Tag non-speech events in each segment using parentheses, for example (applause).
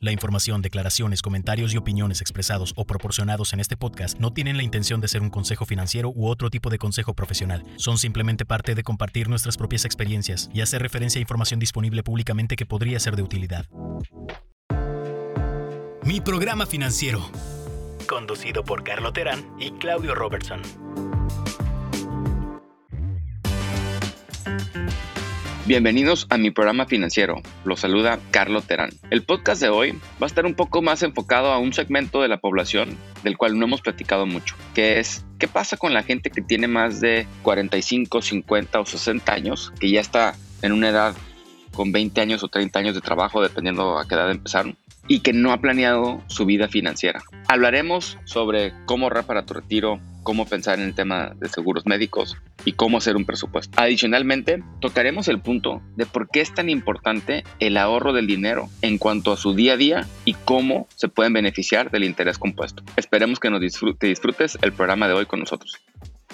La información, declaraciones, comentarios y opiniones expresados o proporcionados en este podcast no tienen la intención de ser un consejo financiero u otro tipo de consejo profesional. Son simplemente parte de compartir nuestras propias experiencias y hacer referencia a información disponible públicamente que podría ser de utilidad. Mi programa financiero. Conducido por Carlo Terán y Claudio Robertson. Bienvenidos a mi programa financiero. Los saluda Carlo Terán. El podcast de hoy va a estar un poco más enfocado a un segmento de la población del cual no hemos platicado mucho, que es qué pasa con la gente que tiene más de 45, 50 o 60 años, que ya está en una edad con 20 años o 30 años de trabajo, dependiendo a qué edad empezaron, y que no ha planeado su vida financiera. Hablaremos sobre cómo ahorrar para tu retiro, cómo pensar en el tema de seguros médicos y cómo hacer un presupuesto. Adicionalmente, tocaremos el punto de por qué es tan importante el ahorro del dinero en cuanto a su día a día y cómo se pueden beneficiar del interés compuesto. Esperemos que nos disfrutes el programa de hoy con nosotros.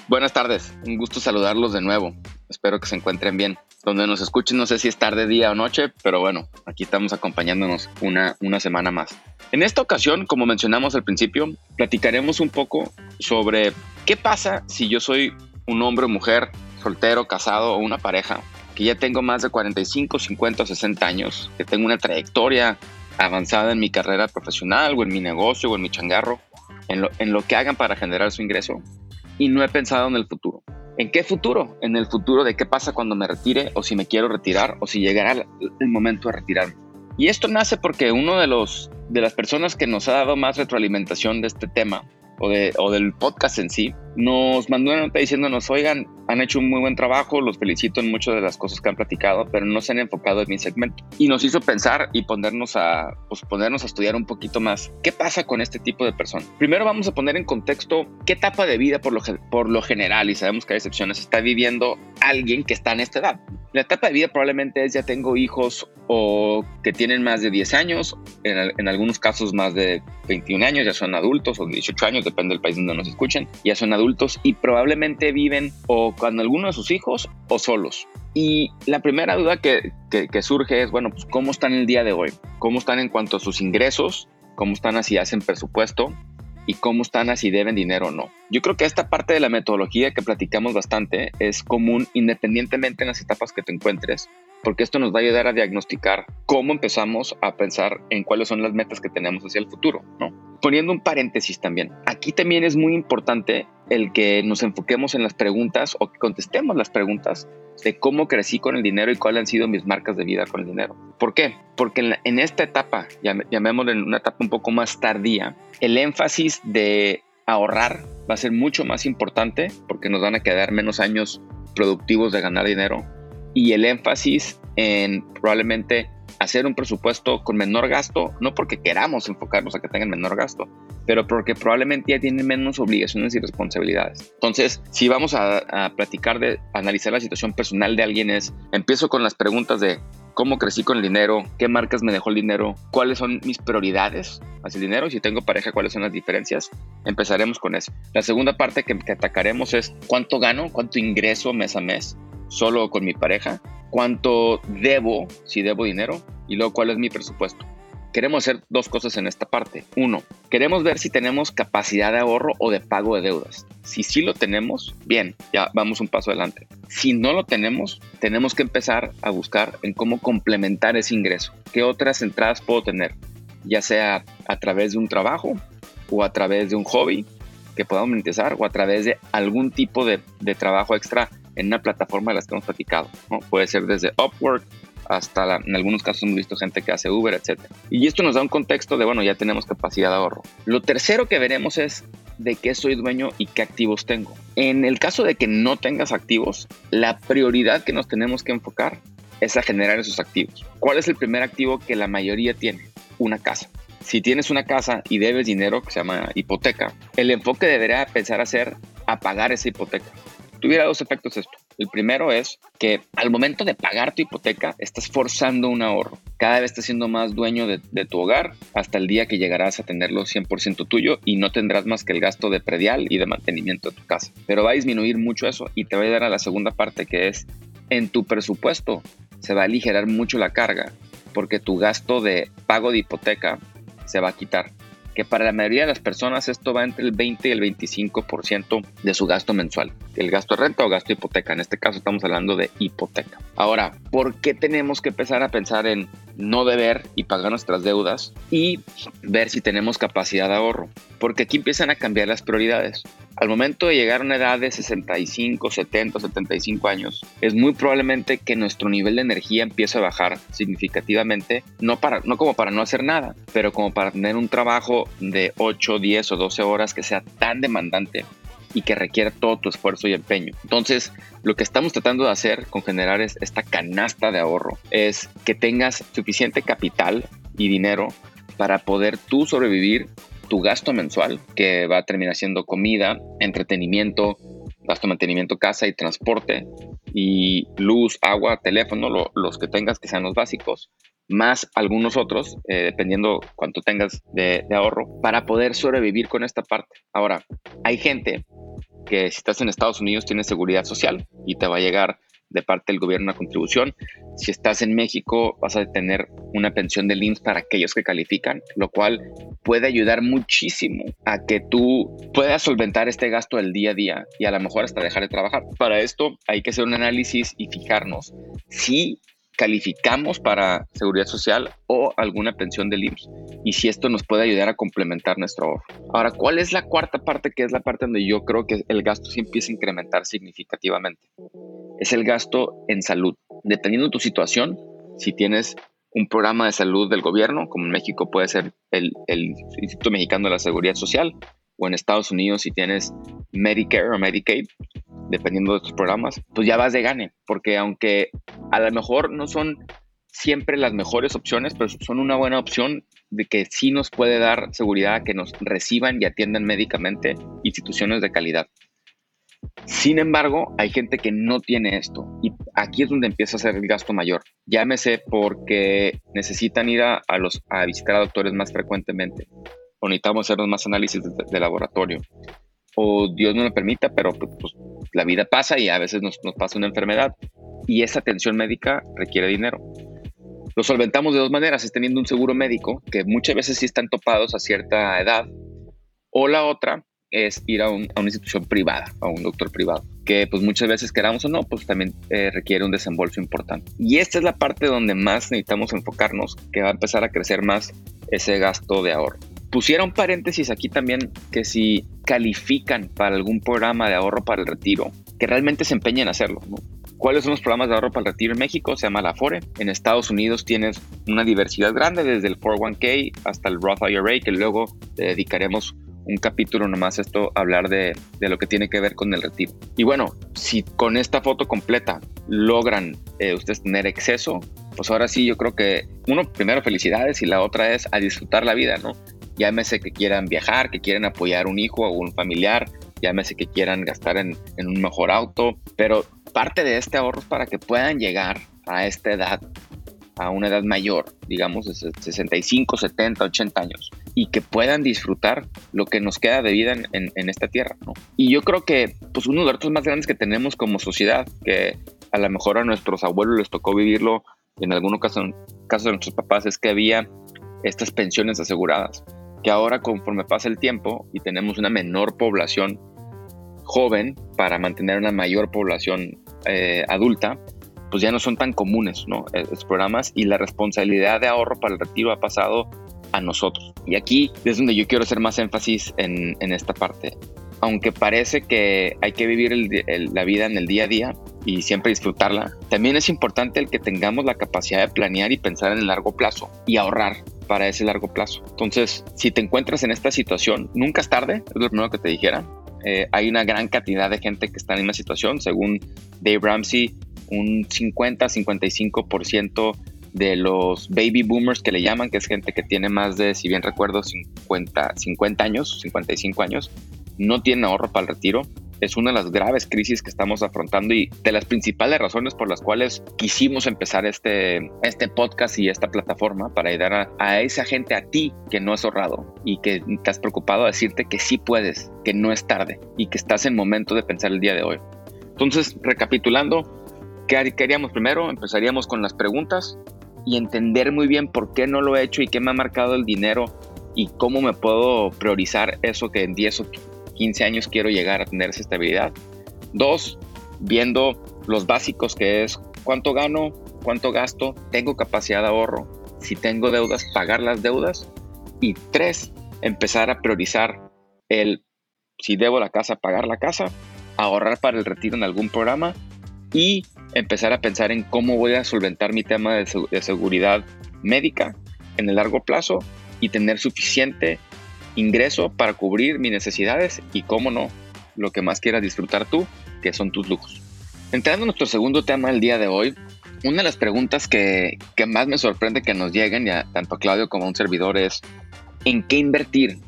Buenas tardes, un gusto saludarlos de nuevo. Espero que se encuentren bien. Donde nos escuchen, no sé si es tarde, día o noche, pero bueno, aquí estamos acompañándonos una, una semana más. En esta ocasión, como mencionamos al principio, platicaremos un poco sobre qué pasa si yo soy un hombre o mujer, soltero, casado o una pareja, que ya tengo más de 45, 50 o 60 años, que tengo una trayectoria avanzada en mi carrera profesional o en mi negocio o en mi changarro, en lo, en lo que hagan para generar su ingreso, y no he pensado en el futuro. ¿En qué futuro? En el futuro de qué pasa cuando me retire o si me quiero retirar o si llegará el momento de retirarme. Y esto nace porque uno de los de las personas que nos ha dado más retroalimentación de este tema o, de, o del podcast en sí, nos mandó una nota diciéndonos, oigan, han hecho un muy buen trabajo, los felicito en muchas de las cosas que han platicado, pero no se han enfocado en mi segmento. Y nos hizo pensar y ponernos a, pues, ponernos a estudiar un poquito más qué pasa con este tipo de personas. Primero vamos a poner en contexto qué etapa de vida por lo, por lo general, y sabemos que hay excepciones, está viviendo alguien que está en esta edad. La etapa de vida probablemente es ya tengo hijos o que tienen más de 10 años, en, en algunos casos más de 21 años, ya son adultos o 18 años, depende del país donde nos escuchen, ya son adultos y probablemente viven o con alguno de sus hijos o solos. Y la primera duda que, que, surge es, bueno, pues cómo están el día de hoy, cómo están en cuanto a sus ingresos, cómo están así hacen presupuesto y cómo están así deben dinero o no. Yo creo que esta parte de la metodología que platicamos bastante es común independientemente en las etapas que te encuentres porque esto nos va a ayudar a diagnosticar cómo empezamos a pensar en cuáles son las metas que tenemos hacia el futuro, ¿no? Poniendo un paréntesis también, aquí también es muy importante el que nos enfoquemos en las preguntas o que contestemos las preguntas de cómo crecí con el dinero y cuáles han sido mis marcas de vida con el dinero. ¿Por qué? Porque en, esta etapa, llamémosle en una etapa un poco más tardía, el énfasis de ahorrar va a ser mucho más importante porque nos van a quedar menos años productivos de ganar dinero y el énfasis en probablemente hacer un presupuesto con menor gasto, no porque queramos enfocarnos a que tengan menor gasto, pero porque probablemente ya tienen menos obligaciones y responsabilidades. Entonces, si vamos a, platicar de analizar la situación personal de alguien es, empiezo con las preguntas de cómo crecí con el dinero, qué marcas me dejó el dinero, cuáles son mis prioridades hacia el dinero, si tengo pareja, cuáles son las diferencias. Empezaremos con eso. La segunda parte que, que atacaremos es cuánto gano, cuánto ingreso mes a mes solo con mi pareja, cuánto debo, si debo dinero, y luego cuál es mi presupuesto. Queremos hacer dos cosas en esta parte. Uno, queremos ver si tenemos capacidad de ahorro o de pago de deudas. Si sí lo tenemos, bien, ya vamos un paso adelante. Si no lo tenemos, tenemos que empezar a buscar en cómo complementar ese ingreso. ¿Qué otras entradas puedo tener? Ya sea a través de un trabajo o a través de un hobby que podamos monetizar o a través de algún tipo de, de trabajo extra en una plataforma de las que hemos platicado. ¿no? Puede ser desde Upwork hasta en algunos casos hemos visto gente que hace Uber, etc. Y esto nos da un contexto de, bueno, ya tenemos capacidad de ahorro. Lo tercero que veremos es de qué soy dueño y qué activos tengo. En el caso de que no tengas activos, la prioridad que nos tenemos que enfocar es a generar esos activos. ¿Cuál es el primer activo que la mayoría tiene? Una casa. Si tienes una casa y debes dinero, que se llama hipoteca, el enfoque debería pensar a ser a pagar esa hipoteca tuviera dos efectos esto. El primero es que al momento de pagar tu hipoteca estás forzando un ahorro. Cada vez estás siendo más dueño de, tu hogar hasta el día que llegarás a tenerlo 100% tuyo y no tendrás más que el gasto de predial y de mantenimiento de tu casa. Pero va a disminuir mucho eso y te va a dar a la segunda parte que es en tu presupuesto se va a aligerar mucho la carga porque tu gasto de pago de hipoteca se va a quitar que para la mayoría de las personas esto va entre el 20 y el 25% de su gasto mensual. El gasto de renta o gasto de hipoteca. En este caso estamos hablando de hipoteca. Ahora, ¿por qué tenemos que empezar a pensar en no deber y pagar nuestras deudas y ver si tenemos capacidad de ahorro? Porque aquí empiezan a cambiar las prioridades. Al momento de llegar a una edad de 65, 70, 75 años, es muy probablemente que nuestro nivel de energía empiece a bajar significativamente, no, para, no como para no hacer nada, pero como para tener un trabajo de 8, 10 o 12 horas que sea tan demandante y que requiera todo tu esfuerzo y empeño. Entonces, lo que estamos tratando de hacer con generar esta canasta de ahorro es que tengas suficiente capital y dinero para poder tú sobrevivir tu gasto mensual, que va a terminar siendo comida, entretenimiento, gasto de mantenimiento, casa y transporte, y luz, agua, teléfono, los que tengas que sean los básicos, más algunos otros, eh, dependiendo cuánto tengas de, ahorro, para poder sobrevivir con esta parte. Ahora, hay gente que si estás en Estados Unidos tiene seguridad social y te va a llegar de parte del gobierno una contribución. Si estás en México, vas a tener una pensión de IMSS para aquellos que califican, lo cual puede ayudar muchísimo a que tú puedas solventar este gasto del día a día y a lo mejor hasta dejar de trabajar. Para esto hay que hacer un análisis y fijarnos si calificamos para seguridad social o alguna pensión del IMSS y si esto nos puede ayudar a complementar nuestro ahorro. Ahora, ¿cuál es la cuarta parte que es la parte donde yo creo que el gasto sí empieza a incrementar significativamente? Es el gasto en salud. Dependiendo de tu situación, si tienes un programa de salud del gobierno, como en México puede ser el, el Instituto Mexicano de la Seguridad Social, o en Estados Unidos si tienes Medicare o Medicaid, dependiendo de tus programas, pues ya vas de gane, porque aunque a lo mejor no son siempre las mejores opciones, pero son una buena opción de que sí nos puede dar seguridad que nos reciban y atiendan médicamente instituciones de calidad. Sin embargo, hay gente que no tiene esto y aquí es donde empieza a ser el gasto mayor. Llámese porque necesitan ir a, los, a visitar a doctores más frecuentemente o necesitamos hacer más análisis de, laboratorio o Dios no lo permita, pero pues, la vida pasa y a veces nos, nos, pasa una enfermedad y esa atención médica requiere dinero. Lo solventamos de dos maneras, es teniendo un seguro médico, que muchas veces sí están topados a cierta edad, o la otra es ir a, una institución privada, a un doctor privado, que pues muchas veces queramos o no, pues también eh, requiere un desembolso importante. Y esta es la parte donde más necesitamos enfocarnos, que va a empezar a crecer más ese gasto de ahorro. Pusiera un paréntesis aquí también que si califican para algún programa de ahorro para el retiro, que realmente se empeñen a hacerlo. ¿Cuáles son los programas de ahorro para el retiro en México? Se llama la Afore. En Estados Unidos tienes una diversidad grande, desde el 401k hasta el Roth IRA, que luego dedicaremos un capítulo nomás esto, hablar de, de, lo que tiene que ver con el retiro. Y bueno, si con esta foto completa logran eh, ustedes tener exceso, pues ahora sí yo creo que, uno, primero felicidades y la otra es a disfrutar la vida, ¿no? Llámese que quieran viajar, que quieren apoyar un hijo o un familiar, llámese que quieran gastar en, en un mejor auto, pero parte de este ahorro es para que puedan llegar a esta edad, a una edad mayor, digamos de 65, 70, 80 años, y que puedan disfrutar lo que nos queda de vida en, en, esta tierra. ¿no? Y yo creo que pues, uno de los retos más grandes que tenemos como sociedad, que a lo mejor a nuestros abuelos les tocó vivirlo, en algunos casos, casos de nuestros papás, es que había estas pensiones aseguradas que ahora conforme pasa el tiempo y tenemos una menor población joven para mantener una mayor población eh, adulta, pues ya no son tan comunes ¿no? los programas y la responsabilidad de ahorro para el retiro ha pasado a nosotros. Y aquí es donde yo quiero hacer más énfasis en esta parte. Aunque parece que hay que vivir la vida en el día a día y siempre disfrutarla, también es importante el que tengamos la capacidad de planear y pensar en el largo plazo y ahorrar para ese largo plazo. Entonces, si te encuentras en esta situación, nunca es tarde, es lo primero que te dijera. Eh, hay una gran cantidad de gente que está en la situación. Según Dave Ramsey, un 50-55% de los baby boomers que le llaman, que es gente que tiene más de, si bien recuerdo, 50, 50 años, 55 años, no tiene ahorro para el retiro es una de las graves crisis que estamos afrontando y de las principales razones por las cuales quisimos empezar este, este podcast y esta plataforma para ayudar a, esa gente, a ti que no has ahorrado y que te has preocupado a decirte que sí puedes, que no es tarde y que estás en momento de pensar el día de hoy. Entonces, recapitulando, ¿qué haríamos primero? Empezaríamos con las preguntas. y entender muy bien por qué no lo he hecho y qué me ha marcado el dinero y cómo me puedo priorizar eso que en 10 o 15 años quiero llegar a tener esa estabilidad. Dos, viendo los básicos que es cuánto gano, cuánto gasto, tengo capacidad de ahorro, si tengo deudas, pagar las deudas. Y tres, empezar a priorizar el si debo la casa, pagar la casa, ahorrar para el retiro en algún programa y empezar a pensar en cómo voy a solventar mi tema de, de seguridad médica en el largo plazo y tener suficiente ingreso para cubrir mis necesidades y, cómo no, lo que más quieras disfrutar tú, que son tus lujos. Entrando a nuestro segundo tema del día de hoy, una de las preguntas que, que más me sorprende que nos lleguen, ya tanto a Claudio como a un servidor, es ¿en qué invertir?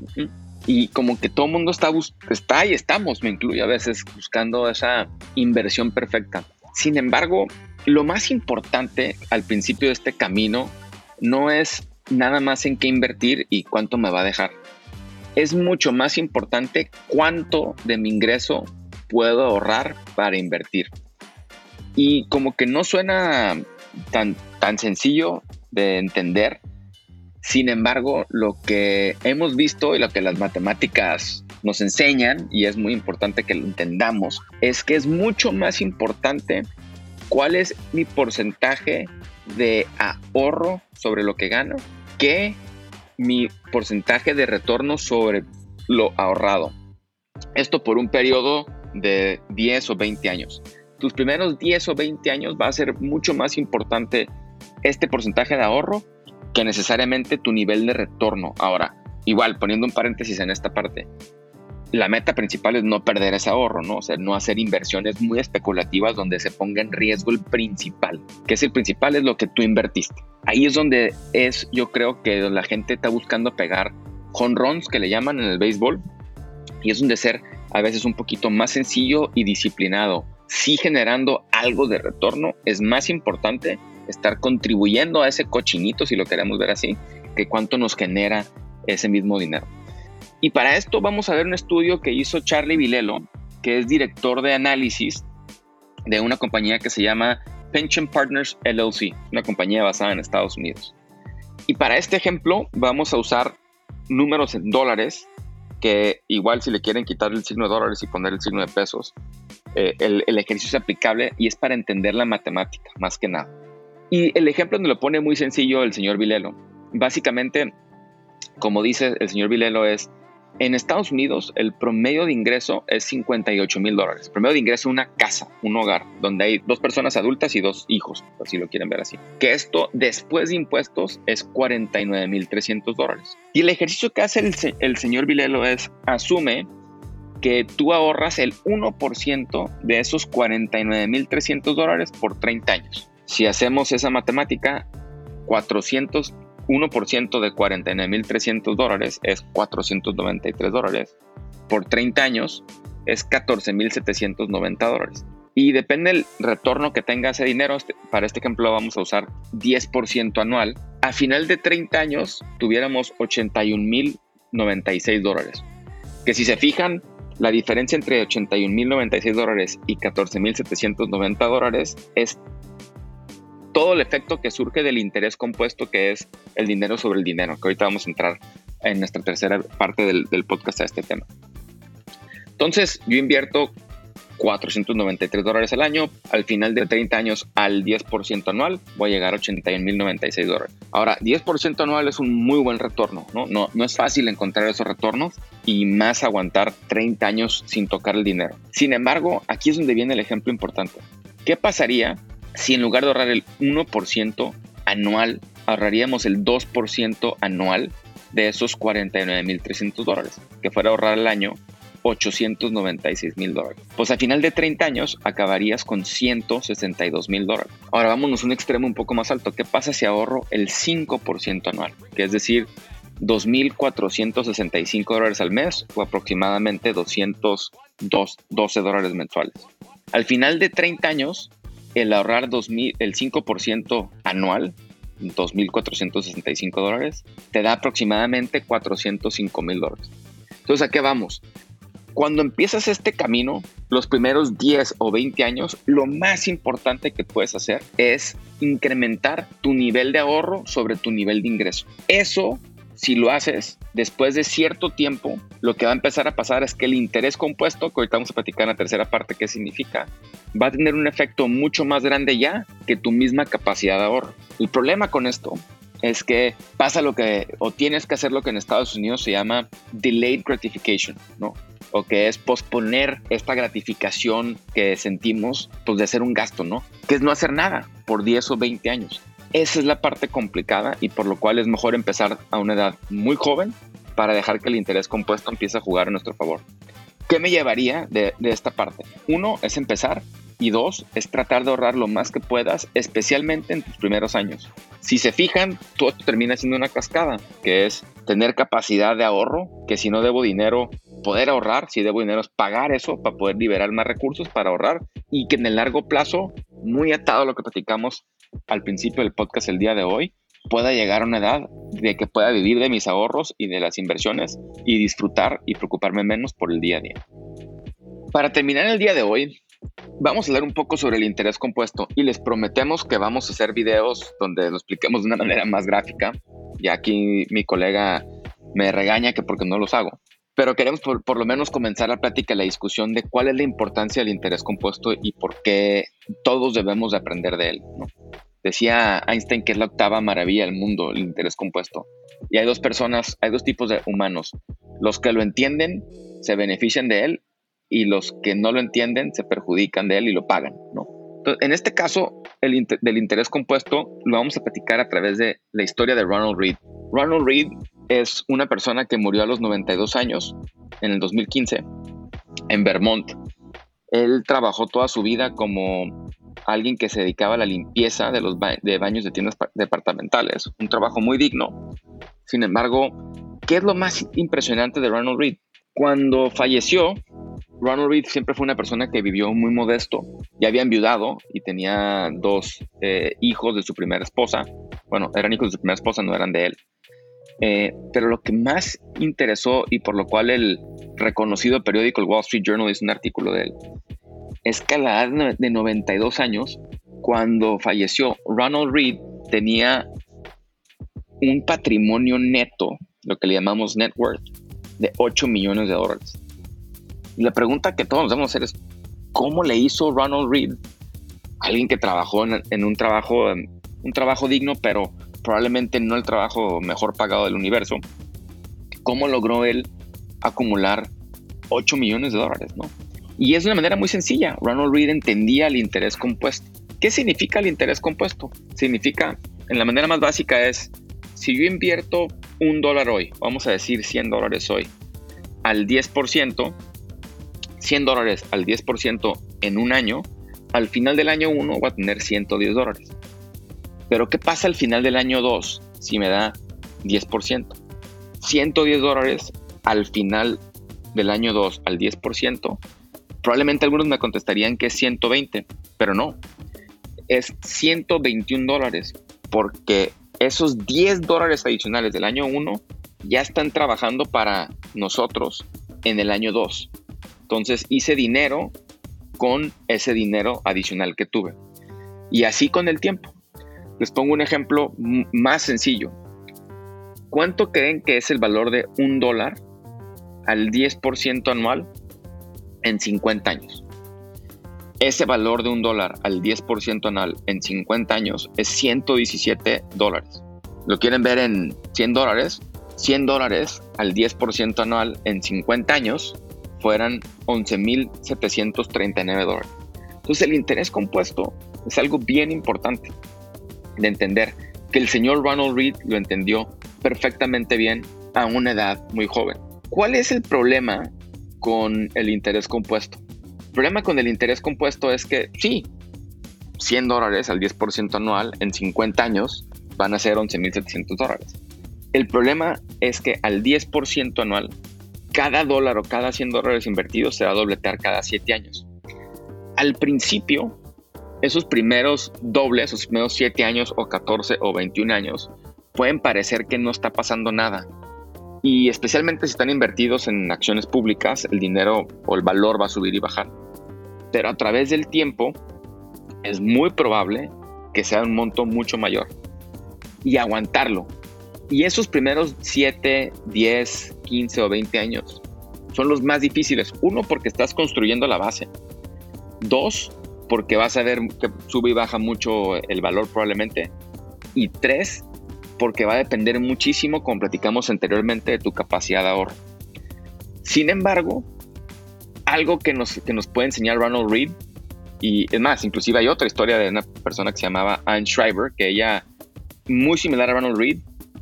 Y como que todo el mundo está, está y estamos, me incluye a veces, buscando esa inversión perfecta. Sin embargo, lo más importante al principio de este camino no es nada más en qué invertir y cuánto me va a dejar. Es mucho más importante cuánto de mi ingreso puedo ahorrar para invertir. Y como que no suena tan, tan sencillo de entender, sin embargo, lo que hemos visto y lo que las matemáticas nos enseñan, y es muy importante que lo entendamos, es que es mucho más importante cuál es mi porcentaje de ahorro sobre lo que gano que mi porcentaje de retorno sobre lo ahorrado. Esto por un periodo de 10 o 20 años. Tus primeros 10 o 20 años va a ser mucho más importante este porcentaje de ahorro que necesariamente tu nivel de retorno. Ahora, igual poniendo un paréntesis en esta parte, la meta principal es no perder ese ahorro, ¿no? O sea, no hacer inversiones muy especulativas donde se ponga en riesgo el principal, que es el principal, es lo que tú invertiste. Ahí es donde es, yo creo que la gente está buscando pegar con runs que le llaman en el béisbol y es donde ser a veces un poquito más sencillo y disciplinado. Sí generando algo de retorno, es más importante estar contribuyendo a ese cochinito, si lo queremos ver así, que cuánto nos genera ese mismo dinero. Y para esto vamos a ver un estudio que hizo Charlie Vilelo, que es director de análisis de una compañía que se llama Pension Partners LLC, una compañía basada en Estados Unidos. Y para este ejemplo vamos a usar números en dólares, que igual si le quieren quitar el signo de dólares y poner el signo de pesos, eh, el, el, ejercicio es aplicable y es para entender la matemática, más que nada. Y el ejemplo nos lo pone muy sencillo el señor Vilelo. Básicamente, como dice el señor Vilelo, es en Estados Unidos, el promedio de ingreso es 58 mil dólares. Promedio de ingreso es una casa, un hogar, donde hay dos personas adultas y dos hijos, si lo quieren ver así. Que esto, después de impuestos, es 49 mil 300 dólares. Y el ejercicio que hace el, el señor Vilelo es, asume que tú ahorras el 1% de esos 49 mil 300 dólares por 30 años. Si hacemos esa matemática, 400 1% de 49.300 dólares es 493 dólares. Por 30 años es 14.790 dólares. Y depende del retorno que tenga ese dinero. Este, para este ejemplo vamos a usar 10% anual. A final de 30 años tuviéramos 81.096 dólares. Que si se fijan, la diferencia entre 81.096 dólares y 14.790 dólares es todo el efecto que surge del interés compuesto que es el dinero sobre el dinero, que ahorita vamos a entrar en nuestra tercera parte del, podcast a este tema. Entonces, yo invierto 493 dólares al año. Al final de 30 años, al 10% anual, voy a llegar a 81.096 dólares. Ahora, 10% anual es un muy buen retorno, ¿no? ¿no? No es fácil encontrar esos retornos y más aguantar 30 años sin tocar el dinero. Sin embargo, aquí es donde viene el ejemplo importante. ¿Qué pasaría si en lugar de ahorrar el 1% anual, ahorraríamos el 2% anual de esos 49.300 dólares, que fuera ahorrar al año 896 mil dólares. Pues a final de 30 años acabarías con 162 mil dólares. Ahora vámonos a un extremo un poco más alto. ¿Qué pasa si ahorro el 5% anual? Que es decir, 2.465 dólares al mes o aproximadamente 212 dólares mensuales. Al final de 30 años el ahorrar 2000, el 5% anual, 2.465 dólares, te da aproximadamente 405 mil dólares. Entonces, ¿a qué vamos? Cuando empiezas este camino, los primeros 10 o 20 años, lo más importante que puedes hacer es incrementar tu nivel de ahorro sobre tu nivel de ingreso. Eso si lo haces después de cierto tiempo, lo que va a empezar a pasar es que el interés compuesto, que ahorita vamos a platicar en la tercera parte qué significa, va a tener un efecto mucho más grande ya que tu misma capacidad de ahorro. El problema con esto es que pasa lo que, o tienes que hacer lo que en Estados Unidos se llama delayed gratification, ¿no? O que es posponer esta gratificación que sentimos, pues de hacer un gasto, ¿no? Que es no hacer nada por 10 o 20 años. Esa es la parte complicada y por lo cual es mejor empezar a una edad muy joven para dejar que el interés compuesto empiece a jugar a nuestro favor. ¿Qué me llevaría de, esta parte? Uno es empezar y dos es tratar de ahorrar lo más que puedas, especialmente en tus primeros años. Si se fijan, todo termina siendo una cascada, que es tener capacidad de ahorro, que si no debo dinero, poder ahorrar, si debo dinero es pagar eso para poder liberar más recursos para ahorrar y que en el largo plazo, muy atado a lo que platicamos al principio del podcast el día de hoy, pueda llegar a una edad de que pueda vivir de mis ahorros y de las inversiones y disfrutar y preocuparme menos por el día a día. Para terminar el día de hoy, vamos a hablar un poco sobre el interés compuesto y les prometemos que vamos a hacer videos donde lo expliquemos de una (laughs) manera más gráfica. Y aquí mi colega me regaña que porque no los hago. Pero queremos por, lo menos comenzar la plática, la discusión de cuál es la importancia del interés compuesto y por qué todos debemos de aprender de él. Decía Einstein que es la octava maravilla del mundo, el interés compuesto. Y hay dos personas, hay dos tipos de humanos. Los que lo entienden se benefician de él y los que no lo entienden se perjudican de él y lo pagan, ¿no? Entonces, en este caso el inter del interés compuesto lo vamos a platicar a través de la historia de Ronald Reed. Ronald Reed es una persona que murió a los 92 años en el 2015 en Vermont. Él trabajó toda su vida como alguien que se dedicaba a la limpieza de los de baños de tiendas departamentales, un trabajo muy digno. Sin embargo, ¿qué es lo más impresionante de Ronald Reed? Cuando falleció, Ronald Reed siempre fue una persona que vivió muy modesto. Ya había enviudado y tenía dos eh, hijos de su primera esposa. Bueno, eran hijos de su primera esposa, no eran de él. Eh, pero lo que más interesó y por lo cual el reconocido periódico el Wall Street Journal hizo un artículo de él es que a la edad de 92 años, cuando falleció, Ronald Reed tenía un patrimonio neto, lo que le llamamos net worth, de 8 millones de dólares. Y la pregunta que todos nos debemos hacer es, ¿cómo le hizo Ronald Reed, alguien que trabajó en, un, trabajo, un trabajo digno, pero probablemente no el trabajo mejor pagado del universo, cómo logró él acumular 8 millones de dólares, ¿no? Y es de una manera muy sencilla. Ronald Reed entendía el interés compuesto. ¿Qué significa el interés compuesto? Significa, en la manera más básica es, si yo invierto un dólar hoy, vamos a decir 100 dólares hoy, al 10%, 100 dólares al 10% en un año, al final del año 1 voy a tener 110 dólares. Pero ¿qué pasa al final del año 2 si me da 10%? 110 dólares al final del año 2 al 10%, probablemente algunos me contestarían que es 120, pero no, es 121 dólares, porque esos 10 dólares adicionales del año 1 ya están trabajando para nosotros en el año 2. Entonces hice dinero con ese dinero adicional que tuve. Y así con el tiempo. Les pongo un ejemplo más sencillo. ¿Cuánto creen que es el valor de un dólar al 10% anual en 50 años? Ese valor de un dólar al 10% anual en 50 años es 117 dólares. ¿Lo quieren ver en 100 dólares? 100 dólares al 10% anual en 50 años fueran 11.739 dólares. Entonces el interés compuesto es algo bien importante de entender que el señor Ronald Reed lo entendió perfectamente bien a una edad muy joven. ¿Cuál es el problema con el interés compuesto? El problema con el interés compuesto es que sí, 100 dólares al 10% anual en 50 años van a ser 11.700 dólares. El problema es que al 10% anual, cada dólar o cada 100 dólares invertidos se va a dobletear cada 7 años. Al principio, esos primeros dobles, esos primeros 7 años o 14 o 21 años, pueden parecer que no está pasando nada. Y especialmente si están invertidos en acciones públicas, el dinero o el valor va a subir y bajar. Pero a través del tiempo es muy probable que sea un monto mucho mayor. Y aguantarlo. Y esos primeros 7, 10, 15 o 20 años son los más difíciles. Uno, porque estás construyendo la base. Dos, porque vas a ver que sube y baja mucho el valor probablemente. Y tres, porque va a depender muchísimo, como platicamos anteriormente, de tu capacidad de ahorro. Sin embargo, algo que nos, que nos puede enseñar Ronald Reed, y es más, inclusive hay otra historia de una persona que se llamaba Anne Schreiber, que ella, muy similar a Ronald Reed,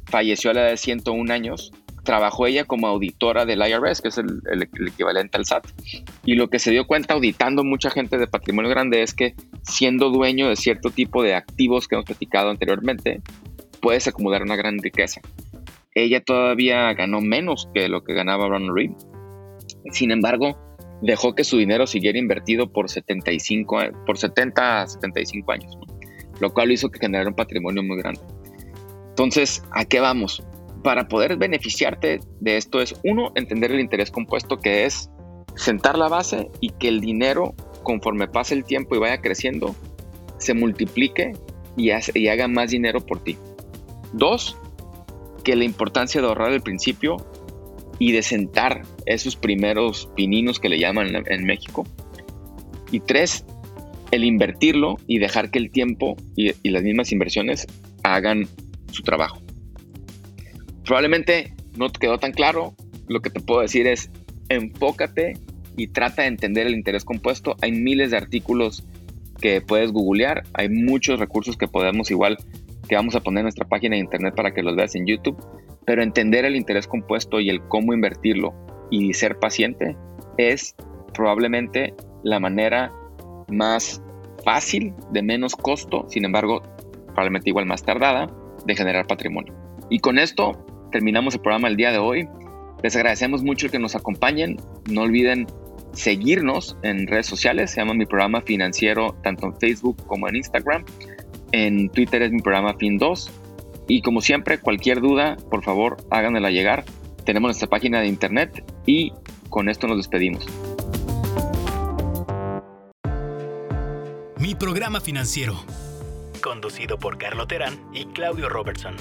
falleció a la edad de 101 años. Trabajó ella como auditora del IRS, que es el, equivalente al SAT. Y lo que se dio cuenta auditando mucha gente de patrimonio grande es que siendo dueño de cierto tipo de activos que hemos platicado anteriormente, puedes acumular una gran riqueza. Ella todavía ganó menos que lo que ganaba Ronald Reed. Sin embargo, dejó que su dinero siguiera invertido por 75, por 70 a 75 años, lo cual hizo que generara un patrimonio muy grande. Entonces, ¿a qué vamos? Para poder beneficiarte de esto es, uno, entender el interés compuesto, que es sentar la base y que el dinero, conforme pase el tiempo y vaya creciendo, se multiplique y, haga más dinero por ti. Dos, que la importancia de ahorrar al principio y de sentar esos primeros pininos que le llaman en, México. Y tres, el invertirlo y dejar que el tiempo y las mismas inversiones hagan su trabajo. Probablemente no te quedó tan claro. Lo que te puedo decir es enfócate y trata de entender el interés compuesto. Hay miles de artículos que puedes googlear. Hay muchos recursos que podemos igual que vamos a poner en nuestra página de internet para que los veas en YouTube, pero entender el interés compuesto y el cómo invertirlo y ser paciente es probablemente la manera más fácil, de menos costo, sin embargo, probablemente igual más tardada, de generar patrimonio. Y con esto terminamos el programa el día de hoy. Les agradecemos mucho que nos acompañen. No olviden seguirnos en redes sociales. Se llama mi programa financiero tanto en Facebook como en Instagram. En Twitter es mi programa Fin2. Y como siempre, cualquier duda, por favor, háganmela llegar. Tenemos nuestra página de internet y con esto nos despedimos. Mi programa financiero. Conducido por Carlo Terán y Claudio Robertson.